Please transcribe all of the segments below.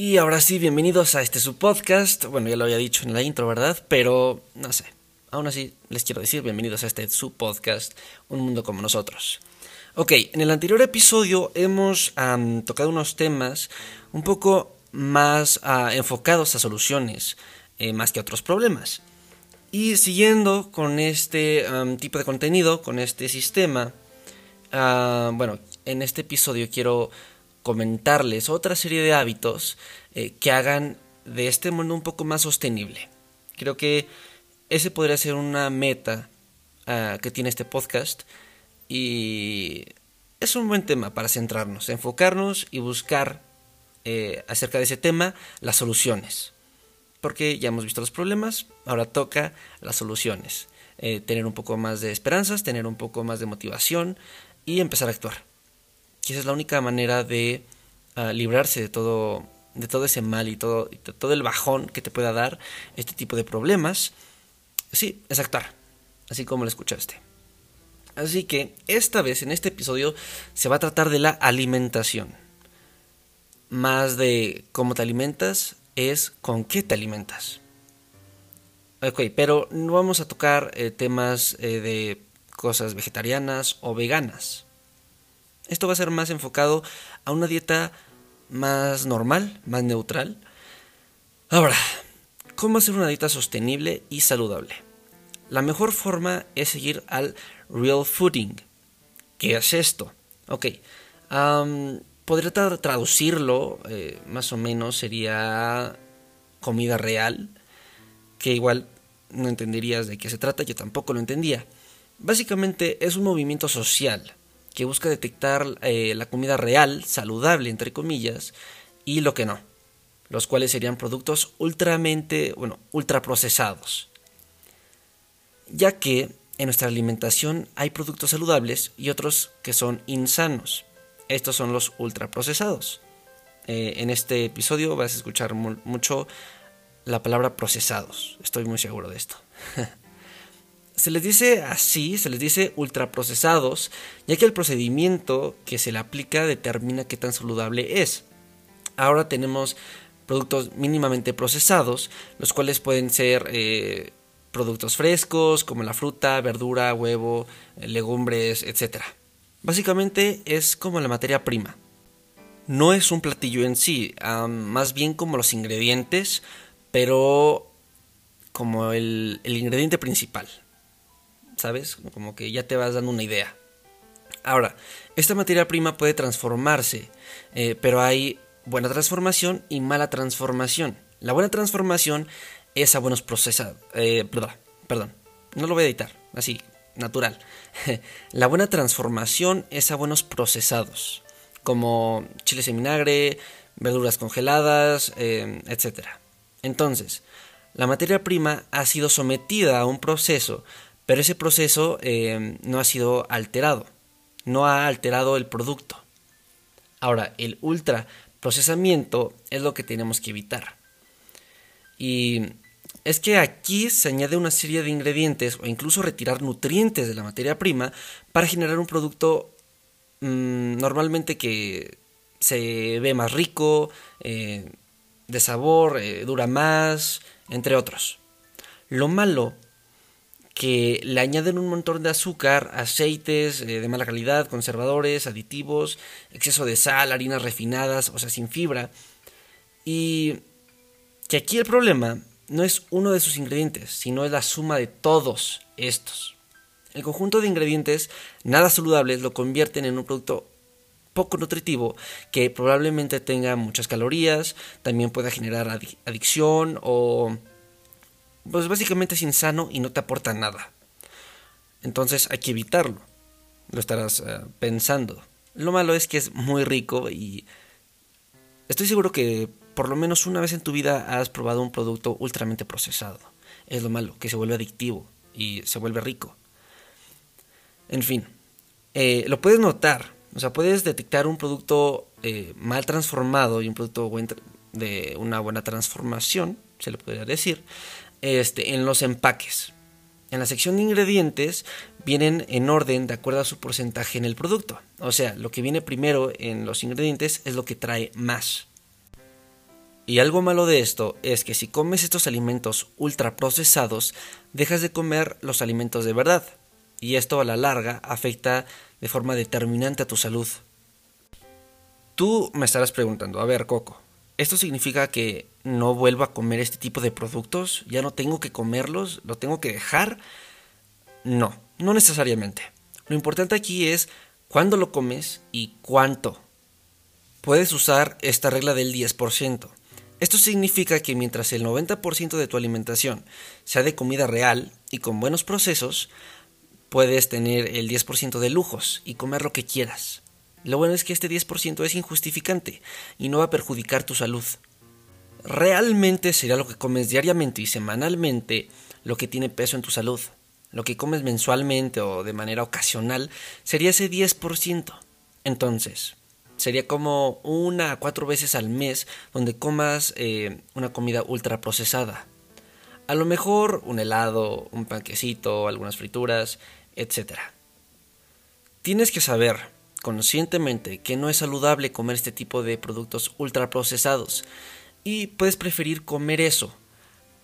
Y ahora sí, bienvenidos a este su podcast. Bueno, ya lo había dicho en la intro, ¿verdad? Pero no sé. Aún así, les quiero decir bienvenidos a este su podcast, Un Mundo como Nosotros. Ok, en el anterior episodio hemos tocado unos temas un poco más ah, enfocados a soluciones, eh, más que a otros problemas. Y siguiendo con este tipo de contenido, con este sistema, ah, bueno, en este episodio quiero comentarles otra serie de hábitos eh, que hagan de este mundo un poco más sostenible. Creo que ese podría ser una meta ah, que tiene este podcast y es un buen tema para centrarnos, enfocarnos y buscar eh, acerca de ese tema las soluciones. Porque ya hemos visto los problemas, ahora toca las soluciones. Eh, tener un poco más de esperanzas, tener un poco más de motivación y empezar a actuar es la única manera de ah, librarse de todo, de todo ese mal y todo, todo el bajón que te pueda dar este tipo de problemas. Sí, es actuar, así como lo escuchaste. Así que esta vez, en este episodio, se va a tratar de la alimentación. Más de cómo te alimentas, es con qué te alimentas. Ok, pero no vamos a tocar eh, temas eh, de cosas vegetarianas o veganas. Esto va a ser más enfocado a una dieta más normal, más neutral. Ahora, ¿cómo hacer una dieta sostenible y saludable? La mejor forma es seguir al real fooding. ¿Qué es esto? Ok, podría traducirlo, eh, más o menos sería comida real, que igual no entenderías de qué se trata, yo tampoco lo entendía. Básicamente es un movimiento social que busca detectar eh, la comida real, saludable, entre comillas, y lo que no, los cuales serían productos ultramente, bueno, ultraprocesados. Ya que en nuestra alimentación hay productos saludables y otros que son insanos. Estos son los ultraprocesados. Eh, en este episodio vas a escuchar mucho la palabra procesados. Estoy muy seguro de esto. Se les dice así, se les dice ultraprocesados, ya que el procedimiento que se le aplica determina qué tan saludable es. Ahora tenemos productos mínimamente procesados, los cuales pueden ser eh, productos frescos como la fruta, verdura, huevo, legumbres, etc. Básicamente es como la materia prima. No es un platillo en sí, más bien como los ingredientes, pero como el ingrediente principal. ¿Sabes? Como que ya te vas dando una idea. Ahora, esta materia prima puede transformarse, eh, pero hay buena transformación y mala transformación. La buena transformación es a buenos procesados. Eh, perdón, no lo voy a editar, así, natural. La buena transformación es a buenos procesados, como chiles en vinagre, verduras congeladas, eh, etc. Entonces, la materia prima ha sido sometida a un proceso pero ese proceso eh, no ha sido alterado, no ha alterado el producto. Ahora, el ultra procesamiento es lo que tenemos que evitar. Y es que aquí se añade una serie de ingredientes o incluso retirar nutrientes de la materia prima para generar un producto mm, normalmente que se ve más rico, eh, de sabor, eh, dura más, entre otros. Lo malo que le añaden un montón de azúcar, aceites eh, de mala calidad, conservadores, aditivos, exceso de sal, harinas refinadas, o sea, sin fibra. Y que aquí el problema no es uno de sus ingredientes, sino es la suma de todos estos. El conjunto de ingredientes nada saludables lo convierten en un producto poco nutritivo que probablemente tenga muchas calorías, también pueda generar adicción o pues básicamente es insano y no te aporta nada. Entonces hay que evitarlo. Lo estarás eh, pensando. Lo malo es que es muy rico y estoy seguro que por lo menos una vez en tu vida has probado un producto ultramente procesado. Es lo malo, que se vuelve adictivo y se vuelve rico. En fin, eh, lo puedes notar, o sea, puedes detectar un producto eh, mal transformado y un producto de una buena transformación, se le podría decir, este, en los empaques. En la sección de ingredientes vienen en orden de acuerdo a su porcentaje en el producto. O sea, lo que viene primero en los ingredientes es lo que trae más. Y algo malo de esto es que si comes estos alimentos ultraprocesados, dejas de comer los alimentos de verdad. Y esto a la larga afecta de forma determinante a tu salud. Tú me estarás preguntando, a ver, Coco, ¿esto significa que no vuelvo a comer este tipo de productos? ¿Ya no tengo que comerlos? ¿Lo tengo que dejar? No, no necesariamente. Lo importante aquí es cuándo lo comes y cuánto. Puedes usar esta regla del 10%. Esto significa que mientras el 90% de tu alimentación sea de comida real y con buenos procesos, puedes tener el 10% de lujos y comer lo que quieras. Lo bueno es que este 10% es injustificante y no va a perjudicar tu salud. Realmente sería lo que comes diariamente y semanalmente lo que tiene peso en tu salud. Lo que comes mensualmente o de manera ocasional sería ese 10%. Entonces, sería como una a cuatro veces al mes donde comas eh, una comida ultra procesada. A lo mejor un helado, un panquecito, algunas frituras, etc. Tienes que saber conscientemente que no es saludable comer este tipo de productos ultraprocesados y puedes preferir comer eso,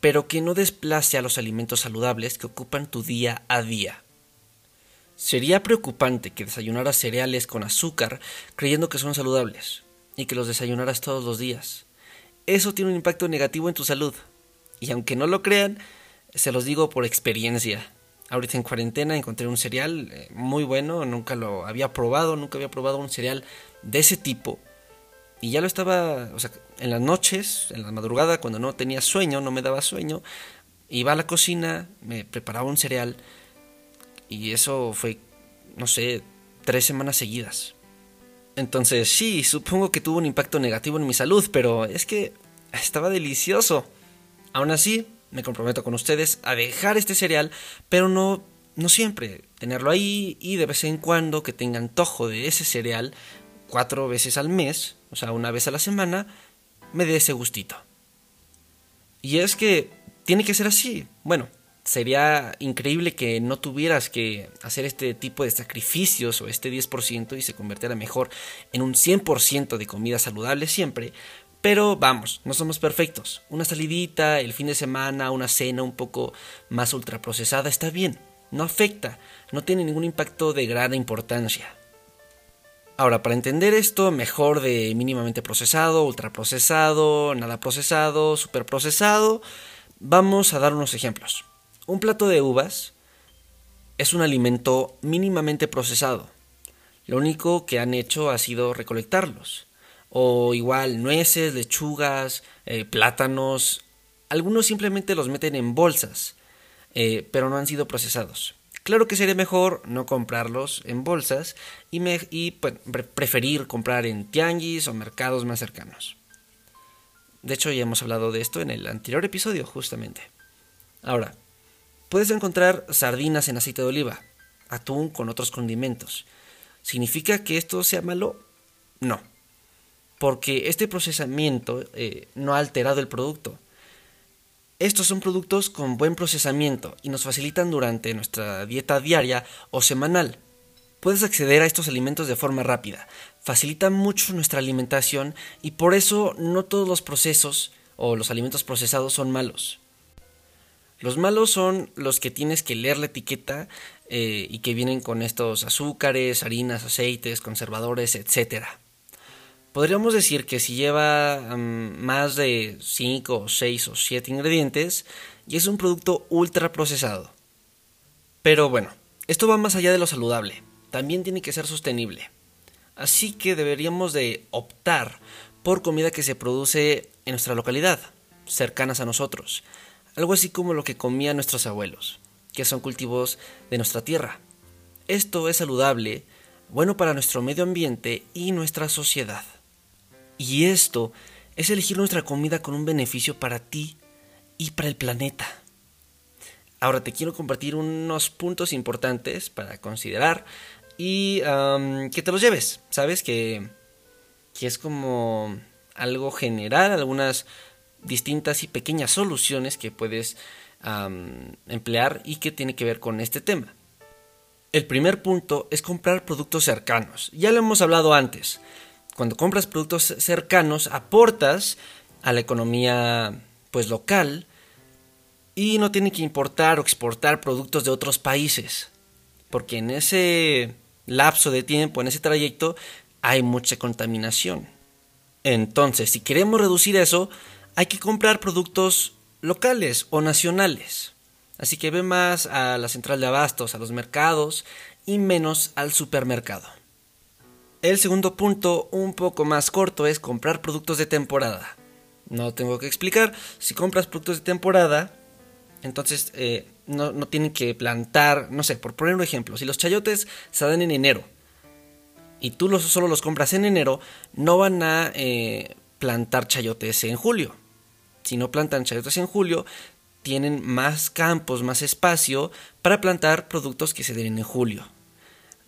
pero que no desplace a los alimentos saludables que ocupan tu día a día. Sería preocupante que desayunaras cereales con azúcar creyendo que son saludables y que los desayunaras todos los días. Eso tiene un impacto negativo en tu salud. Y aunque no lo crean, se los digo por experiencia ahorita en cuarentena encontré un cereal eh, muy bueno, nunca lo había probado, nunca había probado un cereal de ese tipo. Y ya lo estaba, o sea, en las noches, en la madrugada, cuando no tenía sueño, no me daba sueño, iba a la cocina, me preparaba un cereal y eso fue, no sé, tres semanas seguidas. Entonces sí, supongo que tuvo un impacto negativo en mi salud, pero es que estaba delicioso. Aún así, me comprometo con ustedes a dejar este cereal, pero no, no siempre. Tenerlo ahí y de vez en cuando que tenga antojo de ese cereal cuatro veces al mes, o sea, una vez a la semana, me dé ese gustito. Y es que tiene que ser así. Bueno, sería increíble que no tuvieras que hacer este tipo de sacrificios o este 10% y se convirtiera mejor en un 100% de comida saludable siempre, pero vamos, no somos perfectos. Una salidita, el fin de semana, una cena un poco más ultraprocesada está bien. No afecta, no tiene ningún impacto de gran importancia. Ahora, para entender esto mejor de mínimamente procesado, ultraprocesado, nada procesado, superprocesado, vamos a dar unos ejemplos. Un plato de uvas es un alimento mínimamente procesado. Lo único que han hecho ha sido recolectarlos o igual nueces, lechugas, eh, plátanos. Algunos simplemente los meten en bolsas, eh, pero no han sido procesados. Claro que sería mejor no comprarlos en bolsas y, pues, preferir comprar en tianguis o mercados más cercanos. De hecho, ya hemos hablado de esto en el anterior episodio, justamente. Ahora, puedes encontrar sardinas en aceite de oliva, atún con otros condimentos. ¿Significa que esto sea malo? No porque este procesamiento eh, no ha alterado el producto. Estos son productos con buen procesamiento y nos facilitan durante nuestra dieta diaria o semanal. Puedes acceder a estos alimentos de forma rápida, facilitan mucho nuestra alimentación y por eso no todos los procesos o los alimentos procesados son malos. Los malos son los que tienes que leer la etiqueta eh, y que vienen con estos azúcares, harinas, aceites, conservadores, etcétera. Podríamos decir que si lleva más de 5, 6 o 7 ingredientes y es un producto ultra procesado. Pero bueno, esto va más allá de lo saludable, también tiene que ser sostenible. Así que deberíamos de optar por comida que se produce en nuestra localidad, cercanas a nosotros, algo así como lo que comían nuestros abuelos, que son cultivos de nuestra tierra. Esto es saludable, bueno para nuestro medio ambiente y nuestra sociedad. Y esto es elegir nuestra comida con un beneficio para ti y para el planeta. Ahora te quiero compartir unos puntos importantes para considerar y que te los lleves, ¿sabes? Que, que es como algo general, algunas distintas y pequeñas soluciones que puedes emplear y que tiene que ver con este tema. El primer punto es comprar productos cercanos. Ya lo hemos hablado antes. Cuando compras productos cercanos aportas a la economía pues local y no tiene que importar o exportar productos de otros países, porque en ese lapso de tiempo, en ese trayecto, hay mucha contaminación. Entonces, si queremos reducir eso, hay que comprar productos locales o nacionales. Así que ve más a la central de abastos, a los mercados y menos al supermercado. El segundo punto, un poco más corto, es comprar productos de temporada. No tengo que explicar, si compras productos de temporada, entonces eh, no, tienen que plantar, no sé, por poner un ejemplo, si los chayotes se dan en enero y tú solo los compras en enero, no van a eh, plantar chayotes en julio. Si no plantan chayotes en julio, tienen más campos, más espacio para plantar productos que se den en julio.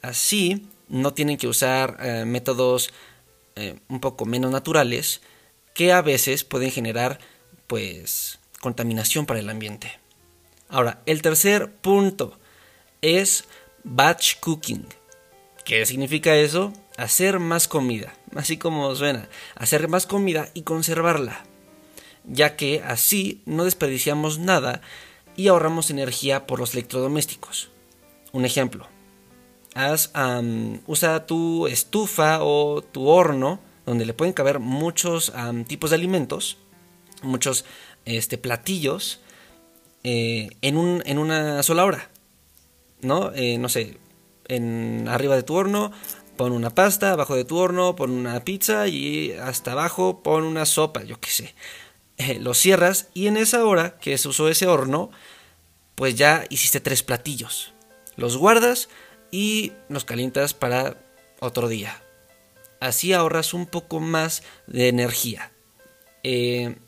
Así, no tienen que usar eh, métodos un poco menos naturales que a veces pueden generar pues contaminación para el ambiente. Ahora, el tercer punto es batch cooking. ¿Qué significa eso? Hacer más comida, así como suena, hacer más comida y conservarla, ya que así no desperdiciamos nada y ahorramos energía por los electrodomésticos. Un ejemplo, haz, usa tu estufa o tu horno, donde le pueden caber muchos tipos de alimentos, muchos este, platillos, eh, en, un, en una sola hora. ¿No? Eh, no sé, en arriba de tu horno pon una pasta, abajo de tu horno pon una pizza y hasta abajo pon una sopa, yo qué sé. Eh, lo cierras y en esa hora que se usó ese horno, pues ya hiciste tres platillos. Los guardas y los calientas para otro día. Así ahorras un poco más de energía.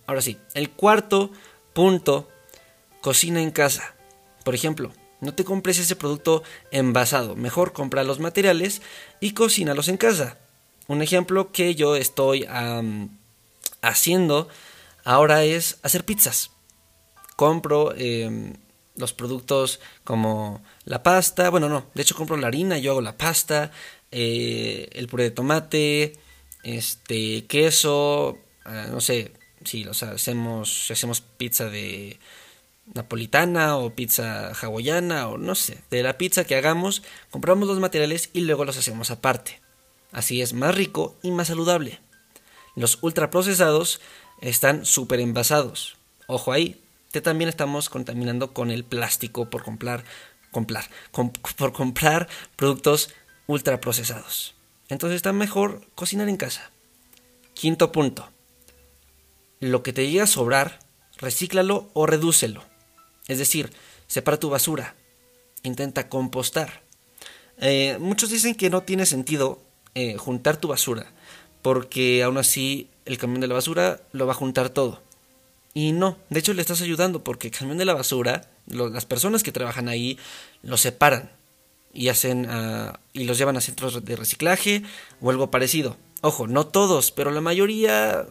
ahora sí, el cuarto punto Cocina en casa. Por ejemplo, no te compres ese producto envasado, mejor compra los materiales y cocínalos en casa. Un ejemplo que yo estoy haciendo ahora es hacer pizzas. Compro em, los productos como la pasta, bueno no, de hecho compro la harina, yo hago la pasta, eh, el puré de tomate, este queso, ah, no sé si los hacemos, si hacemos pizza de napolitana o pizza hawaiana o no sé, de la pizza que hagamos, compramos los materiales y luego los hacemos aparte. Así es más rico y más saludable. Los ultraprocesados están súper envasados. Ojo ahí, te también estamos contaminando con el plástico por comprar, comprar, por comprar productos ultraprocesados. Entonces está mejor cocinar en casa. Quinto punto. Lo que te llegue a sobrar, recíclalo o redúcelo. Es decir, separa tu basura, intenta compostar. Eh, muchos dicen que no tiene sentido eh, juntar tu basura, porque aún así el camión de la basura lo va a juntar todo. Y no, de hecho le estás ayudando porque el camión de la basura, las personas que trabajan ahí lo separan y hacen ah, y los llevan a centros de reciclaje o algo parecido. Ojo, no todos, pero la mayoría,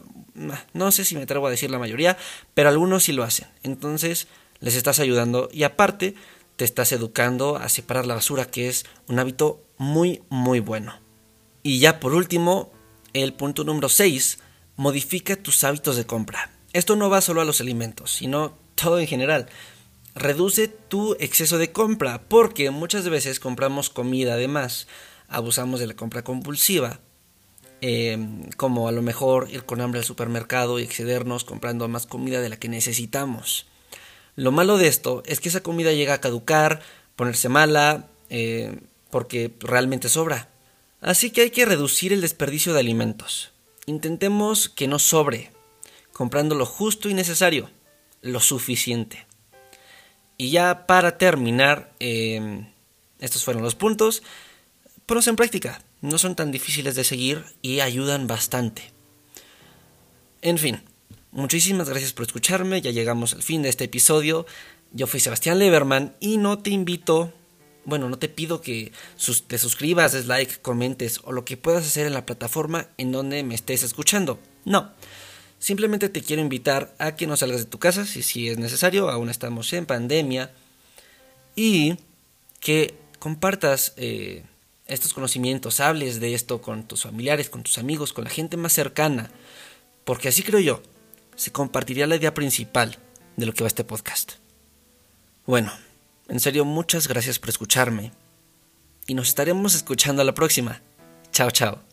no sé si me atrevo a decir la mayoría, pero algunos sí lo hacen. Entonces, les estás ayudando y aparte te estás educando a separar la basura, que es un hábito muy, muy bueno. Y ya por último, el punto número 6, modifica tus hábitos de compra. Esto no va solo a los alimentos, sino todo en general. Reduce tu exceso de compra, porque muchas veces compramos comida además, abusamos de la compra compulsiva, em, como a lo mejor ir con hambre al supermercado y excedernos comprando más comida de la que necesitamos. Lo malo de esto es que esa comida llega a caducar, ponerse mala, eh, porque realmente sobra. Así que hay que reducir el desperdicio de alimentos. Intentemos que no sobre, comprando lo justo y necesario, lo suficiente. Y ya para terminar, em, estos fueron los puntos. Ponlos en práctica, no son tan difíciles de seguir y ayudan bastante. En fin, muchísimas gracias por escucharme, ya llegamos al fin de este episodio. Yo fui Sebastián Leverman y no te invito, bueno, no te pido que te suscribas, des like, comentes o lo que puedas hacer en la plataforma en donde me estés escuchando. No, simplemente te quiero invitar a que no salgas de tu casa si, es necesario, aún estamos en pandemia, y que compartas eh, estos conocimientos, hables de esto con tus familiares, con tus amigos, con la gente más cercana, porque así creo yo, se compartiría la idea principal de lo que va este podcast. Bueno, en serio, muchas gracias por escucharme y nos estaremos escuchando a la próxima. Chao, chao.